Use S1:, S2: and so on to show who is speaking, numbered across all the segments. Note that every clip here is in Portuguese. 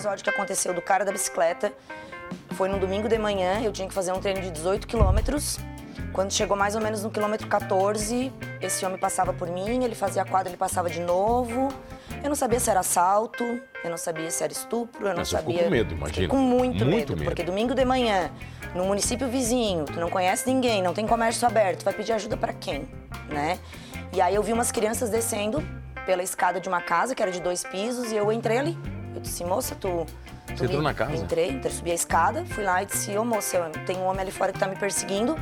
S1: episódio que aconteceu do cara da bicicleta foi no domingo de manhã, eu tinha que fazer um treino de 18 quilômetros. Quando chegou mais ou menos no quilômetro 14, esse homem passava por mim, ele fazia a quadra, ele passava de novo. Eu não sabia se era assalto, eu não sabia se era estupro, eu não
S2: você
S1: sabia.
S2: ficou com medo, imagina.
S1: Fiquei com muito,
S2: Muito
S1: medo,
S2: medo.
S1: porque domingo de manhã, no município vizinho, tu não conhece ninguém, não tem comércio aberto, vai pedir ajuda pra quem, né? E aí eu vi umas crianças descendo pela escada de uma casa que era de dois pisos e eu entrei ali. Eu disse, moça, tu. tu
S2: Você entrou na casa?
S1: Entrei, entrei, subi a escada, fui lá e disse, ô moça, tem um homem ali fora que tá me perseguindo.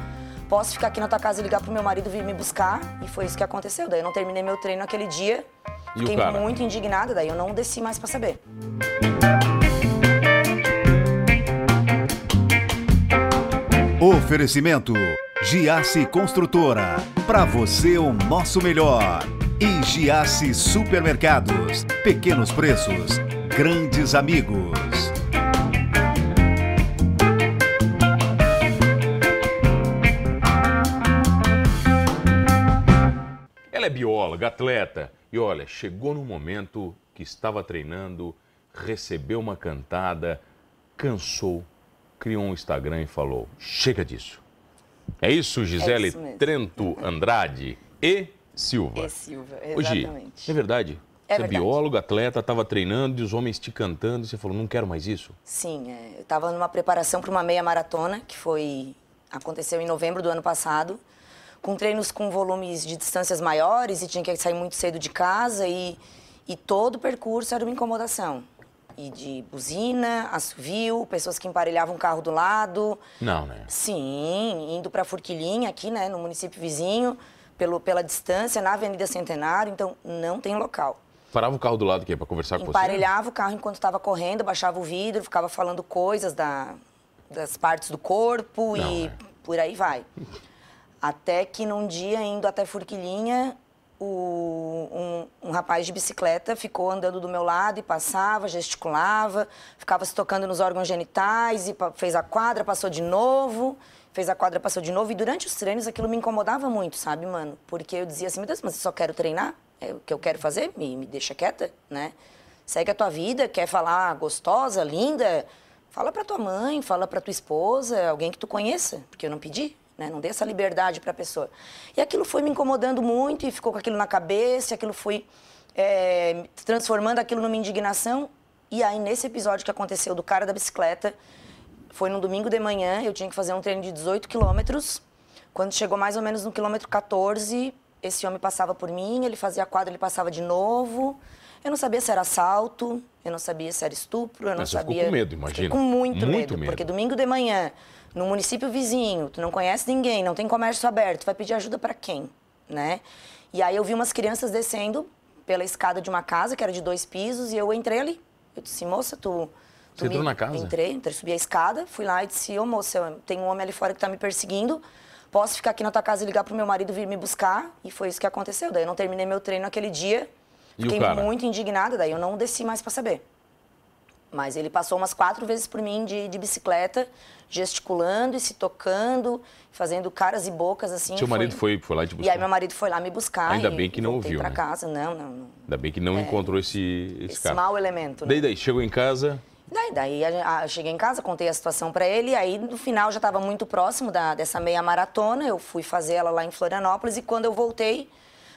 S1: Posso ficar aqui na tua casa e ligar pro meu marido vir me buscar? E foi isso que aconteceu. Daí eu não terminei meu treino aquele dia.
S2: E o
S1: Fiquei
S2: cara?
S1: muito indignada, daí eu não desci mais pra saber.
S3: Oferecimento Giasse Construtora. Para você o nosso melhor. E Giasse Supermercados. Pequenos preços, grandes amigos.
S2: Ela é bióloga, atleta. E olha, chegou no momento que estava treinando, recebeu uma cantada, cansou, criou um Instagram e falou: chega disso. É isso, Gisele
S1: isso mesmo.
S2: Trento Andrade e Silva.
S1: E Silva, exatamente.
S2: é verdade?
S1: É
S2: você
S1: verdade.
S2: é bióloga, atleta, estava treinando e os homens te cantando e você falou: não quero mais isso.
S1: Sim, é, eu estava numa preparação para uma meia maratona, que foi aconteceu em novembro do ano passado, com treinos com volumes de distâncias maiores e tinha que sair muito cedo de casa e, e todo o percurso era uma incomodação. E de buzina, assovio, pessoas que emparelhavam o carro do lado.
S2: Não, né?
S1: Sim, indo para Forquilinha, aqui, né, no município vizinho, pelo, pela distância, na Avenida Centenário, então não tem local.
S2: Parava o carro do lado aqui para conversar com você?
S1: Emparelhava o carro enquanto estava correndo, baixava o vidro, ficava falando coisas da, das partes do corpo
S2: Não,
S1: e
S2: é.
S1: por aí vai. Até que num dia, indo até Forquilinha, o- um, um rapaz de bicicleta ficou andando do meu lado e passava, gesticulava, ficava se tocando nos órgãos genitais e fez a quadra, passou de novo, fez a quadra, passou de novo. E durante os treinos aquilo me incomodava muito, sabe, mano? Porque eu dizia assim, meu Deus, mas eu só quero treinar? É o que eu quero fazer? Me, me deixa quieta, né? Segue a tua vida, quer falar gostosa, linda? Fala pra tua mãe, fala pra tua esposa, alguém que tu conheça, porque eu não pedi, né? Não dei essa liberdade pra pessoa. E aquilo foi me incomodando muito e ficou com aquilo na cabeça, aquilo foi é, transformando aquilo numa indignação. E aí, nesse episódio que aconteceu do cara da bicicleta, foi no domingo de manhã, eu tinha que fazer um treino de 18 quilômetros. Quando chegou mais ou menos no quilômetro 14, esse homem passava por mim, ele fazia a quadra, ele passava de novo. Eu não sabia se era assalto, eu não sabia se era estupro, eu não
S2: Mas você ficou
S1: sabia.
S2: com medo,
S1: Fiquei
S2: imagina.
S1: com muito,
S2: Muito
S1: medo,
S2: medo.
S1: porque domingo de manhã, no município vizinho, tu não conhece ninguém, não tem comércio aberto, tu vai pedir ajuda para quem, né? E aí eu vi umas crianças descendo pela escada de uma casa que era de dois pisos e eu entrei ali. Eu disse, moça, tu. tu
S2: Você entrou na casa?
S1: Entrei, entrei, subi a escada, fui lá e disse, ô moça, tem um homem ali fora que tá me perseguindo. Posso ficar aqui na tua casa e ligar pro meu marido vir me buscar? E foi isso que aconteceu. Daí eu não terminei meu treino aquele dia.
S2: E
S1: Fiquei muito indignada, daí eu não desci mais para saber. Mas ele passou umas quatro vezes por mim de, de bicicleta, gesticulando e se tocando, fazendo caras e bocas assim.
S2: Seu marido foi, foi lá te
S1: E
S2: buscar?
S1: aí meu marido foi lá me buscar.
S2: Ainda
S1: e-
S2: bem que
S1: e
S2: não ouviu,
S1: pra
S2: né?
S1: casa, não, não, não.
S2: Ainda bem que não encontrou esse, esse,
S1: É. Esse
S2: cara.
S1: mau elemento, né?
S2: Daí, daí, chegou em casa,
S1: Daí, daí a- a- eu cheguei em casa, contei a situação para ele, e aí no final já estava muito próximo da, dessa meia maratona. Eu fui fazer ela lá em Florianópolis e quando eu voltei,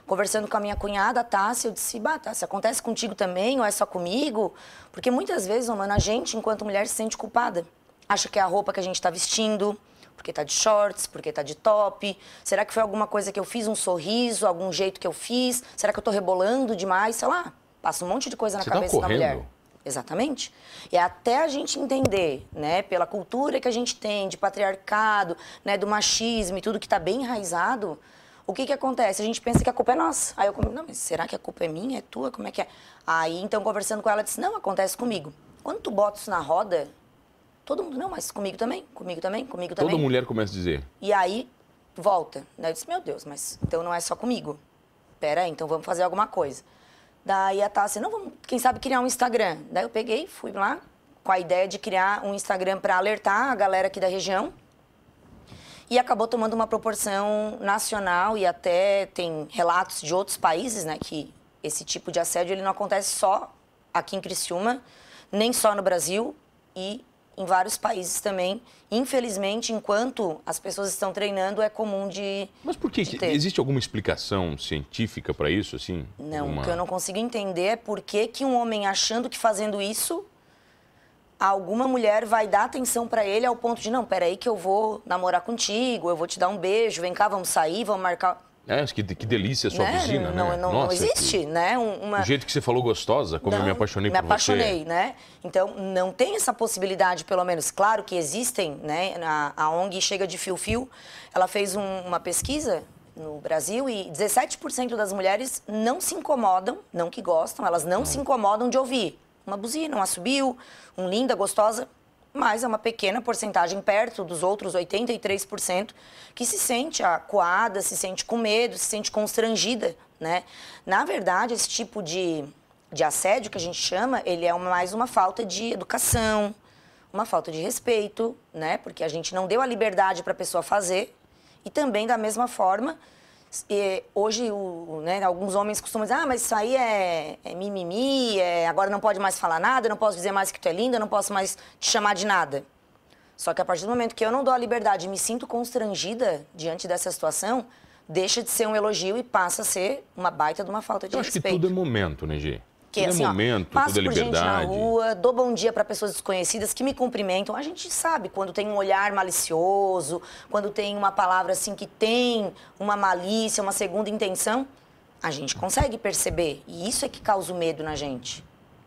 S1: conversando com a minha cunhada, a Tássia, eu disse: Bah, Tássia, acontece contigo também ou é só comigo? Porque muitas vezes, mano, a gente, enquanto mulher, se sente culpada. Acha que é a roupa que a gente está vestindo, porque tá de shorts, porque tá de top. Será que foi alguma coisa que eu fiz, um sorriso, algum jeito que eu fiz? Será que eu tô rebolando demais? Sei lá. Passa um monte de coisa na
S2: Você tá
S1: cabeça da mulher. Exatamente. E até a gente entender, né, pela cultura que a gente tem de patriarcado, né, do machismo e tudo que está bem enraizado, o que que acontece? A gente pensa que a culpa é nossa. Aí eu comigo, não, mas será que a culpa é minha, é tua, como é que é? Aí, então, conversando com ela, ela disse, não, acontece comigo. Quando tu bota isso na roda, todo mundo, não, mas comigo também, comigo também, comigo também.
S2: toda mulher começa a dizer.
S1: E aí, volta. Né? Eu disse, meu Deus, mas então não é só comigo. Pera aí, então vamos fazer alguma coisa. Daí a Tássia, não, vamos, quem sabe criar um Instagram. Daí eu peguei, fui lá com a ideia de criar um Instagram para alertar a galera aqui da região. E acabou tomando uma proporção nacional e até tem relatos de outros países, né, que esse tipo de assédio ele não acontece só aqui em Criciúma, nem só no Brasil e em vários países também. Infelizmente, enquanto as pessoas estão treinando, é comum de.
S2: Mas por que? Existe alguma explicação científica para isso, assim?
S1: Não,
S2: Uma-
S1: o que eu não consigo entender é por que, que um homem achando que fazendo isso, alguma mulher vai dar atenção pra ele ao ponto de, não, peraí que eu vou namorar contigo, eu vou te dar um beijo, vem cá, vamos sair, vamos marcar...
S2: É, que, que delícia a sua
S1: né?
S2: buzina,
S1: não,
S2: né?
S1: não, não
S2: Nossa,
S1: existe,
S2: que-
S1: né? Um- Uma...
S2: O jeito que você falou gostosa, como eu
S1: Não,
S2: me apaixonei
S1: me
S2: por
S1: apaixonei,
S2: você.
S1: né? Então, não tem essa possibilidade, pelo menos. Claro que existem, né? A, a ONG Chega de Fio Fio, ela fez um- uma pesquisa no Brasil e 17% das mulheres não se incomodam, não que gostam, elas não se incomodam de ouvir uma buzina, um assobio, um linda, gostosa, mas é uma pequena porcentagem perto dos outros 83% que se sente acuada, se sente com medo, se sente constrangida, né? Na verdade, esse tipo de, de assédio que a gente chama, ele é mais uma falta de educação, uma falta de respeito, né? Porque a gente não deu a liberdade para a pessoa fazer e também da mesma forma e hoje, o, né, alguns homens costumam dizer, ah, mas isso aí é, é mimimi, é, agora não pode mais falar nada, não posso dizer mais que tu é linda, não posso mais te chamar de nada. Só que a partir do momento que eu não dou a liberdade e me sinto constrangida diante dessa situação, deixa de ser um elogio e passa a ser uma baita de uma falta de
S2: Eu acho que
S1: respeito.
S2: tudo é momento, né?
S1: Que,
S2: tudo
S1: assim,
S2: é
S1: ó,
S2: momento,
S1: passo
S2: tudo é
S1: por gente na rua, dou bom dia para pessoas desconhecidas que me cumprimentam. A gente sabe quando tem um olhar malicioso, quando tem uma palavra assim que tem uma malícia, uma segunda intenção, a gente consegue perceber. E isso é que causa o medo na gente.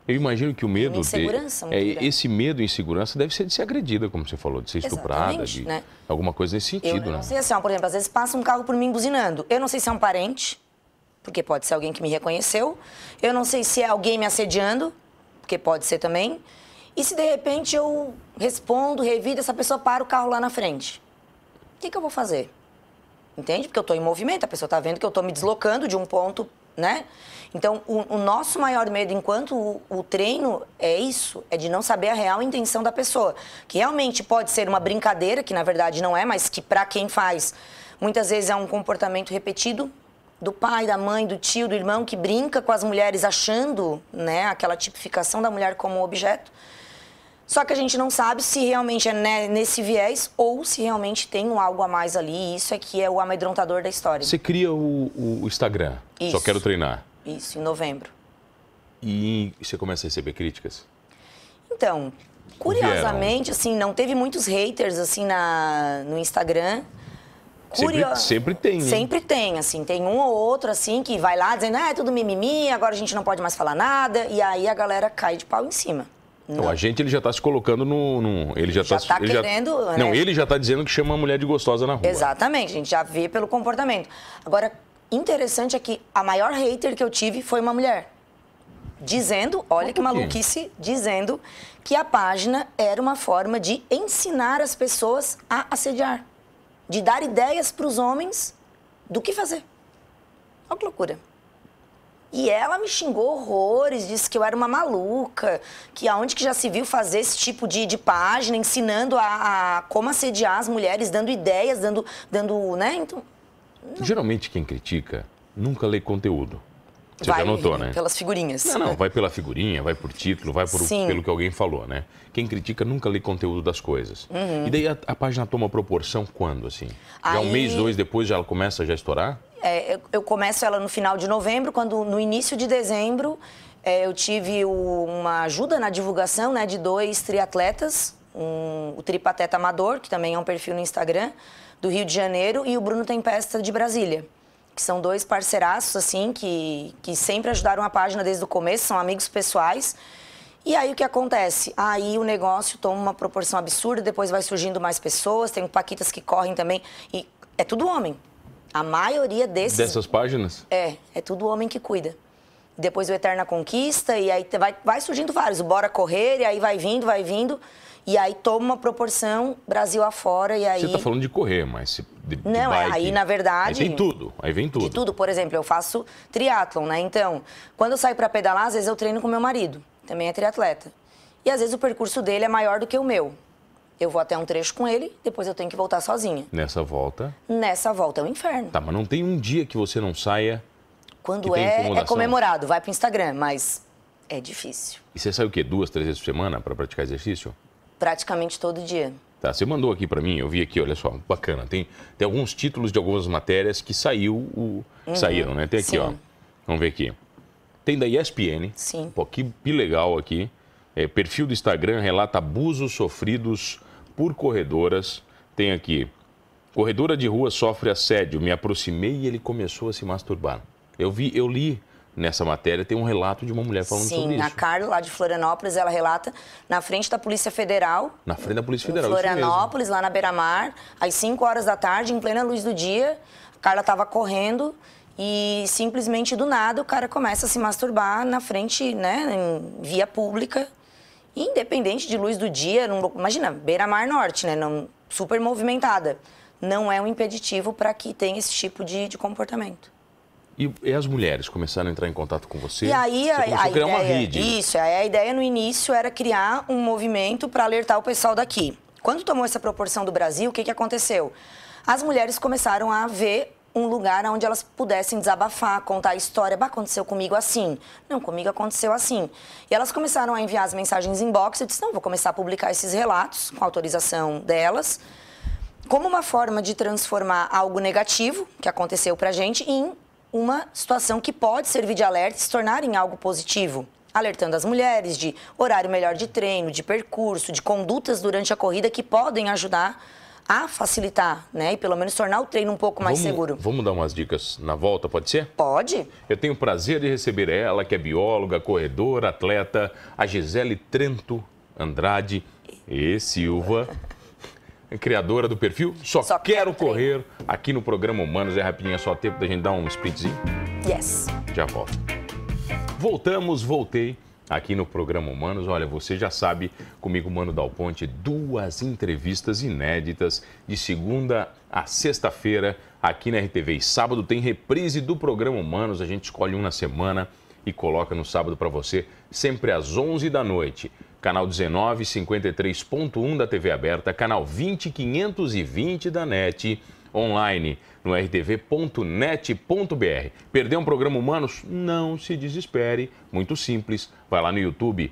S2: Eu imagino que o medo.
S1: Insegurança
S2: de,
S1: muito
S2: é, esse medo e insegurança deve ser de ser agredida, como você falou, de ser estuprada, de
S1: né?
S2: alguma coisa nesse sentido,
S1: eu
S2: né?
S1: não sei assim, ó, por exemplo, às vezes passa um carro por mim buzinando. Eu não sei se é um parente, porque pode ser alguém que me reconheceu. Eu não sei se é alguém me assediando, porque pode ser também. E se de repente eu respondo, revido, essa pessoa para o carro lá na frente. O que, que eu vou fazer? Entende? Porque eu estou em movimento, a pessoa está vendo que eu estou me deslocando de um ponto, né? Então, o, o nosso maior medo enquanto o, o treino é isso, é de não saber a real intenção da pessoa. Que realmente pode ser uma brincadeira, que na verdade não é, mas que para quem faz, muitas vezes é um comportamento repetido do pai, da mãe, do tio, do irmão, que brinca com as mulheres achando né, aquela tipificação da mulher como objeto. Só que a gente não sabe se realmente é né, nesse viés ou se realmente tem um algo a mais ali. E isso é que é o amedrontador da história.
S2: Você cria o, o Instagram, só
S1: Isso.
S2: quero treinar.
S1: Isso, em novembro.
S2: E você começa a receber críticas.
S1: Então, curiosamente, assim, não teve muitos haters, assim, na, no Instagram.
S2: Sempre-
S1: Curio-
S2: sempre tem, né?
S1: Sempre tem, assim. Tem um ou outro, assim, que vai lá dizendo, ah, é tudo mimimi, agora a gente não pode mais falar nada. E aí a galera cai de pau em cima.
S2: Então, a gente ele já está se colocando no, no- ele já
S1: Já
S2: está
S1: tá querendo, né?
S2: Não, ele já está dizendo que chama a mulher de gostosa na rua.
S1: Exatamente, a gente já vê pelo comportamento. Agora, interessante é que a maior hater que eu tive foi uma mulher. Dizendo, olha que
S2: por quê?
S1: maluquice, dizendo que a página era uma forma de ensinar as pessoas a assediar. De dar ideias para os homens do que fazer. Olha que loucura. E ela me xingou horrores, disse que eu era uma maluca, que aonde que já se viu fazer esse tipo de, de página, ensinando a, a como assediar as mulheres, dando ideias, dando, dando, né? Então,
S2: Geralmente quem critica nunca lê conteúdo. Você
S1: vai
S2: já notou, né?
S1: pelas figurinhas.
S2: Não, não, vai pela figurinha, vai por título, vai por, pelo que alguém falou, né? Quem critica nunca lê conteúdo das coisas.
S1: Uhum.
S2: E daí a, a página toma proporção quando, assim? Já um mês, dois depois já ela começa já a estourar?
S1: É, eu, eu começo ela no final de novembro, quando no início de dezembro é, eu tive o- uma ajuda na divulgação né, de dois triatletas, um, o Tripateta Amador, que também é um perfil no Instagram, do Rio de Janeiro, e o Bruno Tempesta de Brasília. Que são dois parceiraços, assim, que, que sempre ajudaram a página desde o começo, são amigos pessoais. E aí o que acontece? Aí o negócio toma uma proporção absurda, depois vai surgindo mais pessoas, tem paquitas que correm também, e é tudo homem. A maioria desses
S2: Dessas páginas?
S1: é, é tudo homem que cuida. Depois o Eterna Conquista, e aí vai, vai surgindo vários. O Bora Correr, e aí vai vindo, vai vindo. E aí toma uma proporção Brasil afora, e aí...
S2: Você está falando de correr, mas... se- De, de
S1: Não, é,
S2: bike.
S1: aí, na verdade-
S2: Aí vem tudo, aí vem tudo.
S1: De tudo, por exemplo, eu faço triatlon, né? Então, quando eu saio para pedalar, às vezes eu treino com meu marido, também é triatleta. E às vezes o percurso dele é maior do que o meu. Eu vou até um trecho com ele, depois eu tenho que voltar sozinha.
S2: Nessa volta...
S1: Nessa volta é o inferno.
S2: Tá, mas não tem um dia que você não saia...
S1: Quando é, é comemorado, vai pro Instagram, mas É difícil.
S2: E você sai o quê? Duas, três vezes por semana para praticar exercício?
S1: Praticamente todo dia.
S2: Tá, você mandou aqui para mim, eu vi aqui, olha só, bacana. Tem, tem alguns títulos de algumas matérias que saiu o, uhum, saíram, né? Tem aqui, sim. ó. Vamos ver aqui. Tem da ESPN.
S1: Sim.
S2: Pô, que, que legal aqui. É, perfil do Instagram relata abusos sofridos por corredoras. Tem aqui. Corredora de rua sofre assédio. Me aproximei e ele começou a se masturbar. Eu vi, eu li nessa matéria tem um relato de uma mulher falando
S1: Sim,
S2: sobre isso.
S1: Sim, a Carla, lá de Florianópolis, ela relata na frente da Polícia Federal.
S2: Na frente da Polícia Federal,
S1: em Florianópolis, lá na beira-mar, às 5 horas da tarde, em plena luz do dia. A Carla estava correndo e simplesmente do nada o cara começa a se masturbar na frente, né, em via pública. Independente de luz do dia, num, imagina, beira-mar norte, né, super movimentada. Não é um impeditivo para que tenha esse tipo de, de comportamento.
S2: E, e, as mulheres começaram a entrar em contato com você?
S1: E aí,
S2: você
S1: a,
S2: a, criar
S1: ideia,
S2: uma rede.
S1: Isso, a ideia no início era criar um movimento para alertar o pessoal daqui. Quando tomou essa proporção do Brasil, o que, que aconteceu? As mulheres começaram a ver um lugar onde elas pudessem desabafar, contar a história. Bah, aconteceu comigo assim. Não, comigo aconteceu assim. E elas começaram a enviar as mensagens inbox. Eu disse, não, vou começar a publicar esses relatos com autorização delas como uma forma de transformar algo negativo que aconteceu para a gente em uma situação que pode servir de alerta e se tornar em algo positivo. Alertando as mulheres de horário melhor de treino, de percurso, de condutas durante a corrida que podem ajudar a facilitar, né? E pelo menos tornar o treino um pouco mais
S2: vamos,
S1: seguro.
S2: Vamos dar umas dicas na volta, pode ser?
S1: Pode.
S2: Eu tenho o prazer de receber ela, que é bióloga, corredora, atleta, a Gisele Trento Andrade e Silva. Criadora do perfil Só, só Quero, Correr, aqui no programa Humanos. É rapidinho, é só tempo da gente dar um sprintzinho?
S1: Yes.
S2: Já volto. Voltamos, voltei aqui no programa Humanos. Olha, você já sabe, comigo, Mano Dal Ponte, duas entrevistas inéditas de segunda a sexta-feira aqui na RTV. E sábado tem reprise do programa Humanos. A gente escolhe um na semana e coloca no sábado para você, sempre às 11 da noite canal 19 53.1 da TV aberta, canal 20520 da NET, online no rtv.net.br. Perdeu um programa Humanos? Não se desespere, muito simples. Vai lá no YouTube,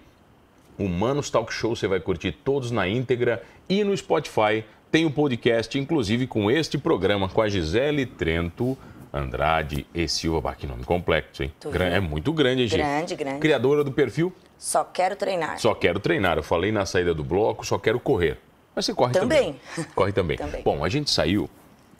S2: Humanos Talk Show, você vai curtir todos na íntegra e no Spotify tem o um podcast, inclusive com este programa com a Gisele Trento. Andrade e Silva, que nome complexo, hein? É muito grande, gente.
S1: Grande, grande.
S2: Criadora do perfil
S1: só quero treinar.
S2: Só quero treinar. Eu falei na saída do bloco, só quero correr. Mas você corre também.
S1: Também.
S2: Corre também.
S1: também.
S2: Bom, a gente saiu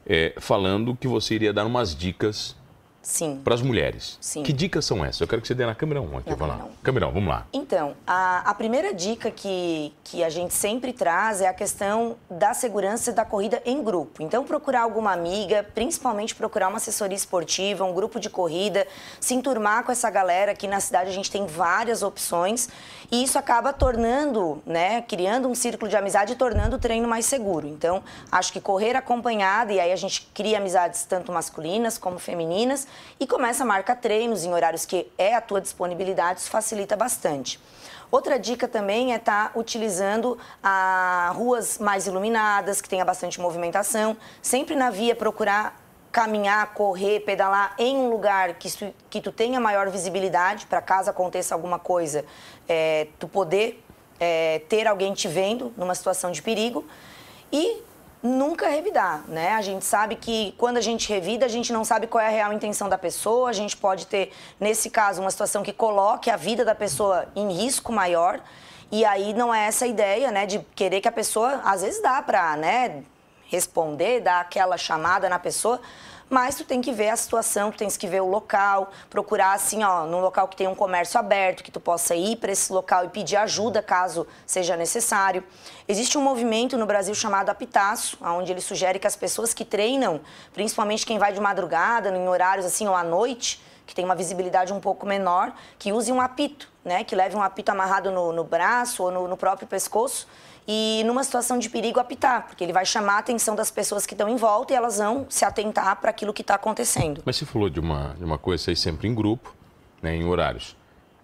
S2: é, falando que você iria dar umas dicas
S1: Sim.
S2: Para as mulheres.
S1: Sim.
S2: Que dicas são essas? Eu quero que você dê na câmera 1 aqui.
S1: Na
S2: vai lá.
S1: câmera
S2: Câmera 1, vamos lá.
S1: Então, a, a primeira dica que, que a gente sempre traz é a questão da segurança da corrida em grupo. Então, procurar alguma amiga, principalmente procurar uma assessoria esportiva, um grupo de corrida, se enturmar com essa galera. Aqui na cidade a gente tem várias opções e isso acaba tornando, né, criando um círculo de amizade e tornando o treino mais seguro. Então, acho que correr acompanhada, e aí a gente cria amizades tanto masculinas como femininas, e começa a marcar treinos em horários que é a tua disponibilidade, isso facilita bastante. Outra dica também é estar tá utilizando a ruas mais iluminadas, que tenha bastante movimentação. Sempre na via procurar caminhar, correr, pedalar em um lugar que, que tu tenha maior visibilidade, para caso aconteça alguma coisa, é, tu poder é, ter alguém te vendo numa situação de perigo. E nunca revidar, né? A gente sabe que quando a gente revida, a gente não sabe qual é a real intenção da pessoa, a gente pode ter, nesse caso, uma situação que coloque a vida da pessoa em risco maior. E aí não é essa ideia, né, de querer que a pessoa, às vezes dá para, né, responder, dar aquela chamada na pessoa, mas tu tem que ver a situação, tu tens que ver o local, procurar assim, ó, num local que tem um comércio aberto, que tu possa ir para esse local e pedir ajuda caso seja necessário. Existe um movimento no Brasil chamado Apitaço, onde ele sugere que as pessoas que treinam, principalmente quem vai de madrugada, em horários assim ou à noite, que tem uma visibilidade um pouco menor, que use um apito, né? Que leve um apito amarrado no, no braço ou no, no próprio pescoço e numa situação de perigo apitar, porque ele vai chamar a atenção das pessoas que estão em volta e elas vão se atentar para aquilo que está acontecendo.
S2: Mas você falou de uma, de uma coisa aí sempre em grupo, né, em horários.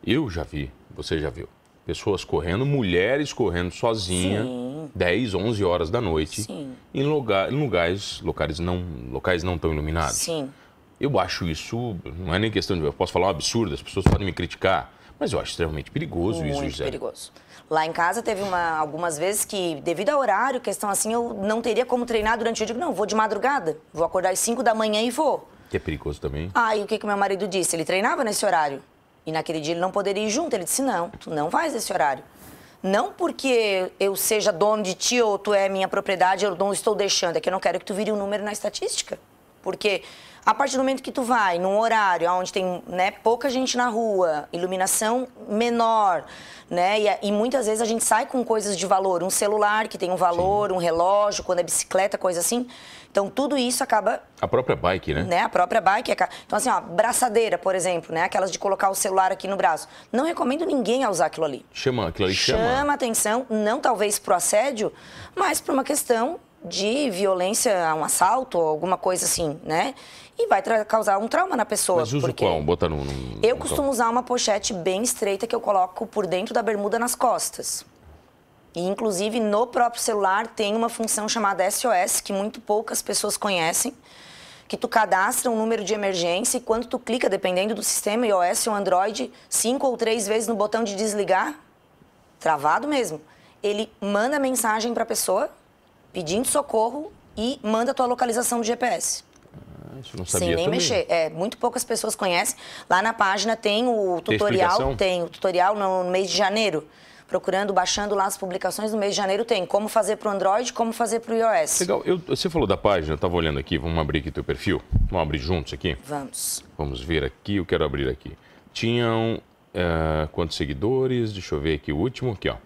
S2: Eu já vi, você já viu, pessoas correndo, mulheres correndo sozinha, Sim. 10, 11 horas da noite,
S1: Sim.
S2: em, lugar, em lugares, locais não, locais não tão iluminados.
S1: Sim.
S2: Eu acho isso, não é nem questão de, eu posso falar um absurdo, as pessoas podem me criticar, Mas eu acho extremamente perigoso
S1: Muito
S2: isso,
S1: Muito perigoso. Lá em casa teve uma, algumas vezes que, devido ao horário, questão assim, eu não teria como treinar durante o dia. Eu digo, não, vou de madrugada. Vou acordar às 5 da manhã e vou.
S2: Que é perigoso também.
S1: Aí o que, que meu marido disse? Ele treinava nesse horário. E naquele dia ele não poderia ir junto. Ele disse, não, tu não vais nesse horário. Não porque eu seja dono de ti ou tu é minha propriedade, eu não estou deixando. É que eu não quero que tu vire um número na estatística. Porque a partir do momento que tu vai num horário onde tem né, pouca gente na rua, iluminação menor, né? E, e, muitas vezes a gente sai com coisas de valor, um celular que tem um valor, Sim. um relógio, quando é bicicleta, coisa assim. Então tudo isso acaba.
S2: A própria bike, né?
S1: né? A própria bike. Então, assim, ó, braçadeira, por exemplo, né? Aquelas de colocar o celular aqui no braço. Não recomendo ninguém a usar aquilo ali.
S2: Chama, aquilo ali chama.
S1: Chama atenção, não talvez pro assédio, mas por uma questão de violência, um assalto, alguma coisa assim, né? E vai causar um trauma na pessoa.
S2: Mas usa qual? Bota no, no,
S1: Eu costumo usar uma pochete bem estreita que eu coloco por dentro da bermuda nas costas. E, inclusive, no próprio celular tem uma função chamada SOS, que muito poucas pessoas conhecem, que tu cadastra um número de emergência e quando tu clica, dependendo do sistema, iOS ou Android, cinco ou três vezes no botão de desligar, travado mesmo, ele manda mensagem para a pessoa pedindo socorro e manda a tua localização do GPS.
S2: Ah, isso não sabia
S1: Sem nem
S2: também.
S1: mexer. É, muito poucas pessoas conhecem. Lá na página tem o tutorial, tem, tem o tutorial no, no mês de janeiro procurando, baixando lá as publicações no mês de janeiro tem como fazer para o Android, como fazer para o iOS.
S2: Legal. Eu, você falou da página, eu estava olhando aqui, vamos abrir aqui teu perfil. Vamos abrir juntos aqui?
S1: Vamos.
S2: Vamos ver aqui, eu quero abrir aqui. Tinham uh, quantos seguidores? Deixa eu ver aqui o último, aqui ó.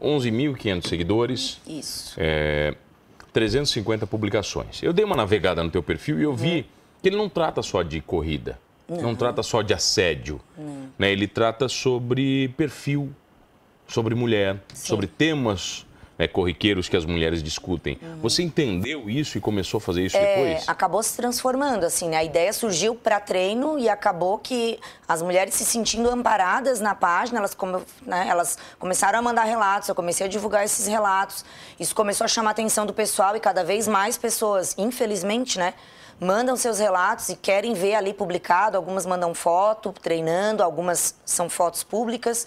S2: 11.500 seguidores.
S1: Isso.
S2: É, 350 publicações. Eu dei uma navegada no teu perfil e eu vi que ele não trata só de corrida, não, não trata só de assédio, né? Ele trata sobre perfil, sobre mulher, Sim. sobre temas né, corriqueiros que as mulheres discutem. Uhum. Você entendeu isso e começou a fazer isso
S1: é,
S2: depois?
S1: Acabou se transformando, assim, né? A ideia surgiu para treino e acabou que as mulheres se sentindo amparadas na página, elas, come, né, elas começaram a mandar relatos, eu comecei a divulgar esses relatos. Isso começou a chamar a atenção do pessoal e cada vez mais pessoas, infelizmente, né? mandam seus relatos e querem ver ali publicado. Algumas mandam foto, treinando, algumas são fotos públicas.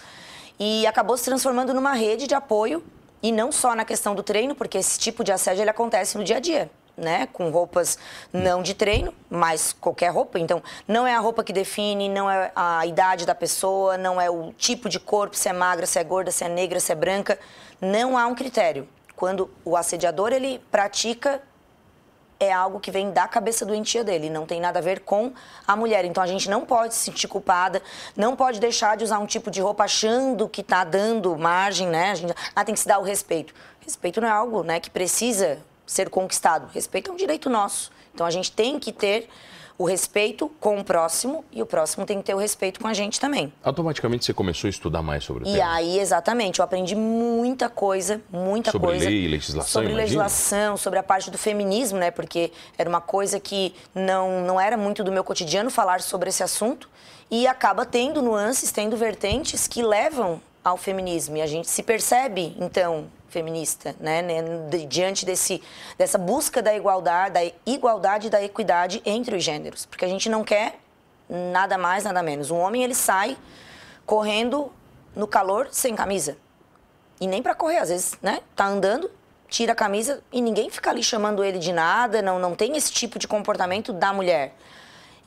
S1: E acabou se transformando numa rede de apoio e não só na questão do treino, porque esse tipo de assédio ele acontece no dia a dia. Né, com roupas não de treino, mas qualquer roupa. Então, não é a roupa que define, não é a idade da pessoa, não é o tipo de corpo, se é magra, se é gorda, se é negra, se é branca. Não há um critério. Quando o assediador ele pratica é algo que vem da cabeça doentia dele, não tem nada a ver com a mulher. Então a gente não pode se sentir culpada, não pode deixar de usar um tipo de roupa achando que está dando margem, né? A gente ah, tem que se dar o respeito. Respeito não é algo, né, que precisa ser conquistado. Respeito é um direito nosso. Então a gente tem que ter o respeito com o próximo e o próximo tem que ter o respeito com a gente também.
S2: Automaticamente você começou a estudar mais sobre o
S1: e
S2: tema?
S1: E aí, exatamente, eu aprendi muita coisa, muita
S2: sobre
S1: coisa.
S2: Sobre lei, legislação,
S1: Sobre
S2: imagina?
S1: legislação, sobre a parte do feminismo, né? Porque era uma coisa que não, não era muito do meu cotidiano falar sobre esse assunto e acaba tendo nuances, tendo vertentes que levam ao feminismo. E a gente se percebe, então, feminista, né? Diante desse, dessa busca da igualdade, da igualdade da equidade entre os gêneros. Porque a gente não quer nada mais, nada menos. Um homem, ele sai correndo no calor sem camisa. E nem para correr, às vezes, né? Tá andando, tira a camisa e ninguém fica ali chamando ele de nada, não, não tem esse tipo de comportamento da mulher.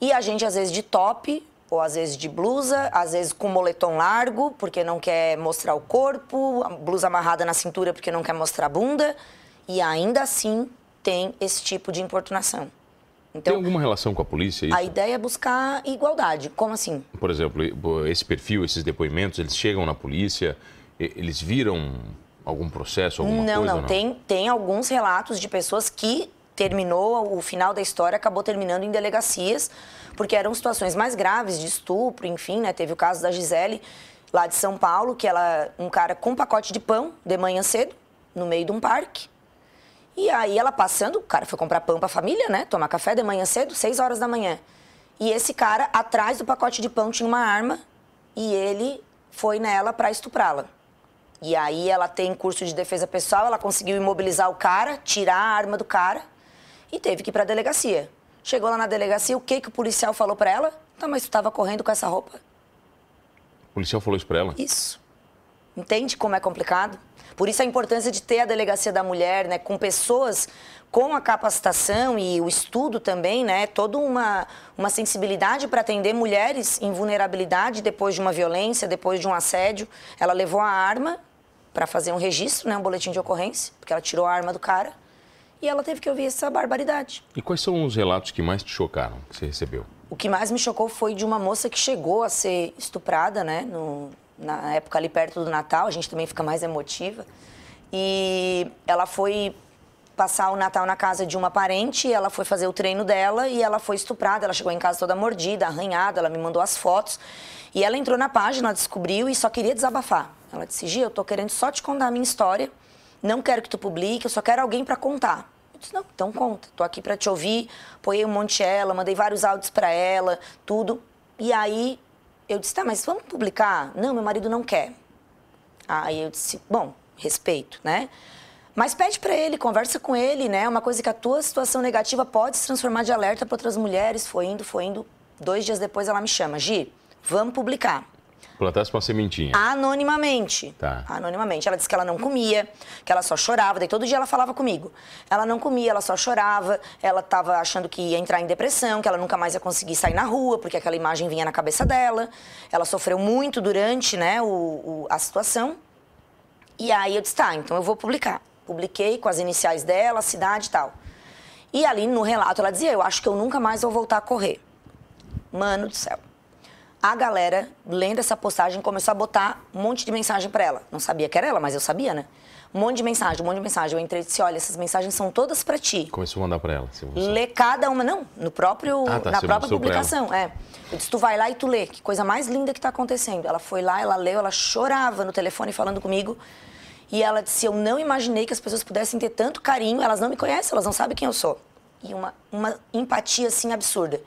S1: E a gente, às vezes, de top, ou às vezes de blusa, às vezes com moletom largo, porque não quer mostrar o corpo, blusa amarrada na cintura porque não quer mostrar a bunda, e ainda assim tem esse tipo de importunação.
S2: Então, tem alguma relação com a polícia? Isso?
S1: A ideia é buscar igualdade. Como assim?
S2: Por exemplo, esse perfil, esses depoimentos, eles chegam na polícia, eles viram algum processo, alguma
S1: não,
S2: coisa?
S1: Não, não. Tem, tem alguns relatos de pessoas que terminou, o final da história acabou terminando em delegacias, porque eram situações mais graves de estupro, enfim, né? Teve o caso da Gisele, lá de São Paulo, que ela, um cara com um pacote de pão de manhã cedo, no meio de um parque. E aí ela passando, o cara foi comprar pão para a família, né? Tomar café de manhã cedo, 6 horas da manhã. E esse cara, atrás do pacote de pão, tinha uma arma e ele foi nela para estuprá-la. E aí ela tem curso de defesa pessoal, ela conseguiu imobilizar o cara, tirar a arma do cara e teve que ir para a delegacia. Chegou lá na delegacia, o que, que o policial falou para ela? Tá, mas tu estava correndo com essa roupa.
S2: policial falou isso pra ela?
S1: Isso. Entende como é complicado? Por isso a importância de ter a delegacia da mulher, né, com pessoas com a capacitação e o estudo também, né, toda uma, uma sensibilidade para atender mulheres em vulnerabilidade depois de uma violência, depois de um assédio. Ela levou a arma para fazer um registro, né, um boletim de ocorrência, porque ela tirou a arma do cara e ela teve que ouvir essa barbaridade.
S2: E quais são os relatos que mais te chocaram, que você recebeu?
S1: O que mais me chocou foi de uma moça que chegou a ser estuprada, né, no, na época ali perto do Natal, a gente também fica mais emotiva. E ela foi passar o Natal na casa de uma parente, ela foi fazer o treino dela e ela foi estuprada. Ela chegou em casa toda mordida, arranhada, ela me mandou as fotos. E ela entrou na página, descobriu e só queria desabafar. Ela disse: Gia, eu tô querendo só te contar a minha história. Não quero que tu publique, eu só quero alguém para contar. Eu disse: Não, então conta. Tô aqui para te ouvir. Apoiei um monte ela, mandei vários áudios para ela, tudo. E aí eu disse: Tá, mas vamos publicar? Não, meu marido não quer. Aí eu disse: Bom, respeito, né? Mas pede para ele, conversa com ele, né? Uma coisa que a tua situação negativa pode se transformar de alerta para outras mulheres. Foi indo, foi indo. Dois dias depois ela me chama, Gi, vamos publicar.
S2: Plantasse uma sementinha.
S1: Anonimamente.
S2: Tá.
S1: Anonimamente. Ela disse que ela não comia, que ela só chorava. Daí todo dia ela falava comigo. Ela não comia, ela só chorava. Ela estava achando que ia entrar em depressão, que ela nunca mais ia conseguir sair na rua, porque aquela imagem vinha na cabeça dela. Ela sofreu muito durante né, o, o a situação. E aí eu disse, tá, então eu vou publicar. Publiquei com as iniciais dela, a cidade e tal. E ali no relato ela dizia: Eu acho que eu nunca mais vou voltar a correr. Mano do céu. A galera, lendo essa postagem, começou a botar um monte de mensagem para ela. Não sabia que era ela, mas eu sabia, né? Um monte de mensagem, um monte de mensagem. Eu entrei e disse: Olha, essas mensagens são todas para ti.
S2: Começou a mandar para ela.
S1: Lê cada uma, não, no próprio,
S2: Ah, tá,
S1: na própria publicação. É. Eu disse: Tu vai lá e tu lê. Que coisa mais linda que tá acontecendo. Ela foi lá, ela leu, ela chorava no telefone falando comigo. E ela disse: Eu não imaginei que as pessoas pudessem ter tanto carinho. Elas não me conhecem, elas não sabem quem eu sou. E uma, uma empatia assim absurda.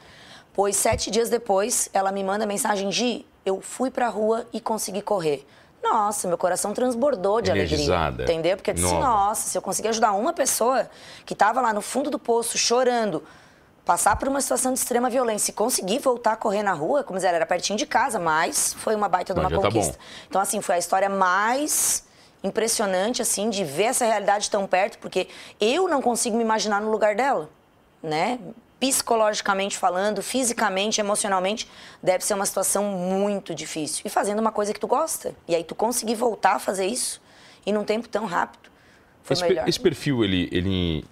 S1: Pois sete dias depois, ela me manda mensagem: Gi, eu fui pra rua e consegui correr. Nossa, meu coração transbordou de
S2: Energizada.
S1: alegria. Entendeu? Porque eu disse:
S2: Nova.
S1: Nossa, se eu conseguir ajudar uma pessoa que estava lá no fundo do poço chorando, passar por uma situação de extrema violência e conseguir voltar a correr na rua, como dizer, era pertinho de casa, mas foi uma baita de uma
S2: tá
S1: conquista.
S2: bom.
S1: Então, assim, foi a história mais impressionante, assim, de ver essa realidade tão perto, porque eu não consigo me imaginar no lugar dela, né? Psicologicamente falando, fisicamente, emocionalmente, deve ser uma situação muito difícil. E fazendo uma coisa que tu gosta. E aí tu conseguir voltar a fazer isso e num tempo tão rápido. Foi
S2: Esse,
S1: melhor.
S2: esse perfil, ele, ele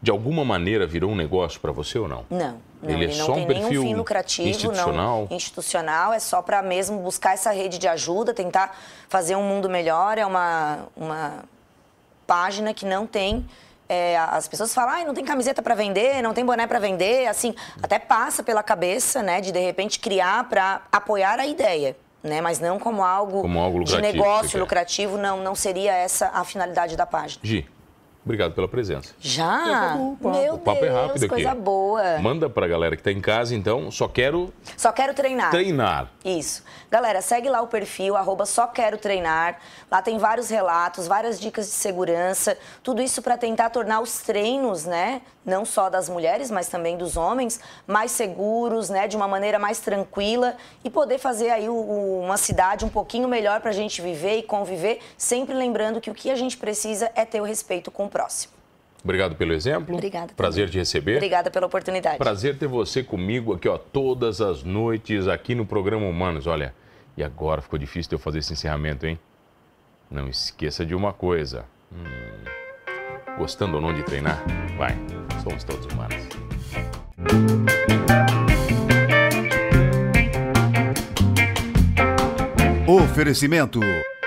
S2: de alguma maneira virou um negócio para você ou não?
S1: Não, não,
S2: Ele
S1: ele,
S2: é
S1: não
S2: só um
S1: tem
S2: perfil
S1: nenhum fim lucrativo,
S2: institucional?
S1: não. Institucional, é só para mesmo buscar essa rede de ajuda, tentar fazer um mundo melhor. É uma, uma página que não tem. É, as pessoas falam, ah, não tem camiseta para vender, não tem boné para vender, assim, até passa pela cabeça, né, de de repente criar para apoiar a ideia, né, mas não como algo,
S2: Como algo
S1: de negócio
S2: quer.
S1: lucrativo, não, não seria essa a finalidade da página.
S2: Gi, obrigado pela presença.
S1: Já?
S2: acabou o papo.
S1: Meu
S2: O papo é
S1: Deus,
S2: rápido aqui.
S1: coisa boa.
S2: Manda pra galera que tá em casa, então, só quero
S1: Só quero treinar.
S2: treinar.
S1: Isso. Galera, segue lá o perfil, arroba só quero treinar. Lá tem vários relatos, várias dicas de segurança, tudo isso para tentar tornar os treinos, né, não só das mulheres, mas também dos homens, mais seguros, né, de uma maneira mais tranquila e poder fazer aí o- o- uma cidade um pouquinho melhor para a gente viver e conviver, sempre lembrando que o que a gente precisa é ter o respeito com o próximo.
S2: Obrigado pelo exemplo.
S1: Obrigada.
S2: Prazer
S1: também.
S2: te receber.
S1: Obrigada pela oportunidade.
S2: Prazer ter você comigo aqui, ó, todas as noites aqui no programa Humanos. Olha, e agora ficou difícil de eu fazer esse encerramento, hein? Não esqueça de uma coisa. Hum, gostando ou não de treinar? Vai, somos todos humanos.
S3: Oferecimento